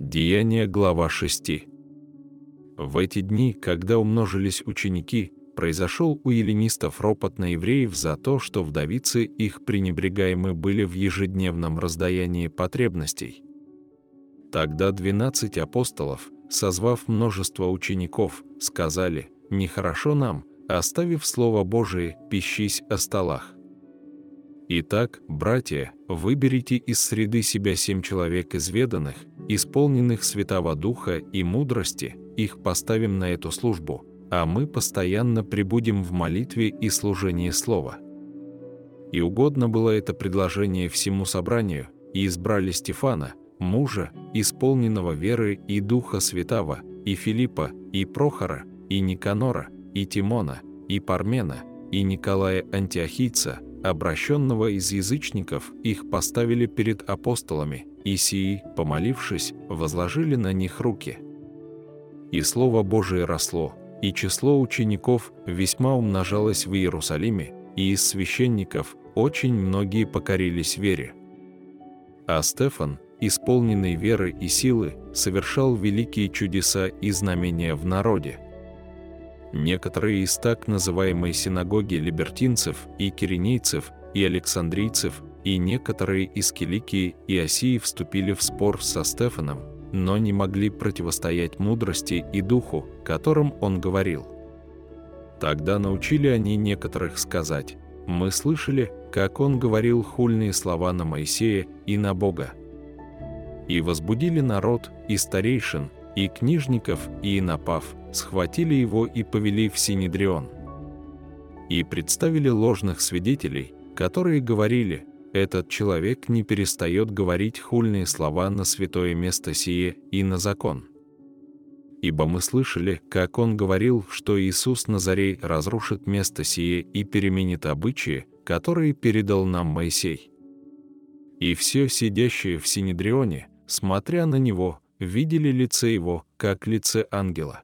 Деяние глава 6. В эти дни, когда умножились ученики, произошел у эллинистов ропот на евреев за то, что вдовицы их пренебрегаемы были в ежедневном раздаянии потребностей. Тогда двенадцать апостолов, созвав множество учеников, сказали, «Нехорошо нам, оставив Слово Божие, пищись о столах. Итак, братья, выберите из среды себя семь человек изведанных, исполненных Святого Духа и мудрости, их поставим на эту службу, а мы постоянно пребудем в молитве и служении Слова. И угодно было это предложение всему собранию, и избрали Стефана, мужа, исполненного веры и Духа Святого, и Филиппа, и Прохора, и Никанора, и Тимона, и Пармена, и Николая Антиохийца, обращенного из язычников, их поставили перед апостолами, и сии, помолившись, возложили на них руки. И Слово Божие росло, и число учеников весьма умножалось в Иерусалиме, и из священников очень многие покорились вере. А Стефан, исполненный веры и силы, совершал великие чудеса и знамения в народе. Некоторые из так называемой синагоги либертинцев и киренейцев и александрийцев и некоторые из Киликии и Осии вступили в спор со Стефаном, но не могли противостоять мудрости и духу, которым он говорил. Тогда научили они некоторых сказать, «Мы слышали, как он говорил хульные слова на Моисея и на Бога». И возбудили народ, и старейшин, и книжников, и напав, схватили его и повели в Синедрион. И представили ложных свидетелей, которые говорили, этот человек не перестает говорить хульные слова на святое место сие и на закон. Ибо мы слышали, как он говорил, что Иисус Назарей разрушит место сие и переменит обычаи, которые передал нам Моисей. И все сидящие в Синедрионе, смотря на него, видели лице его, как лице ангела.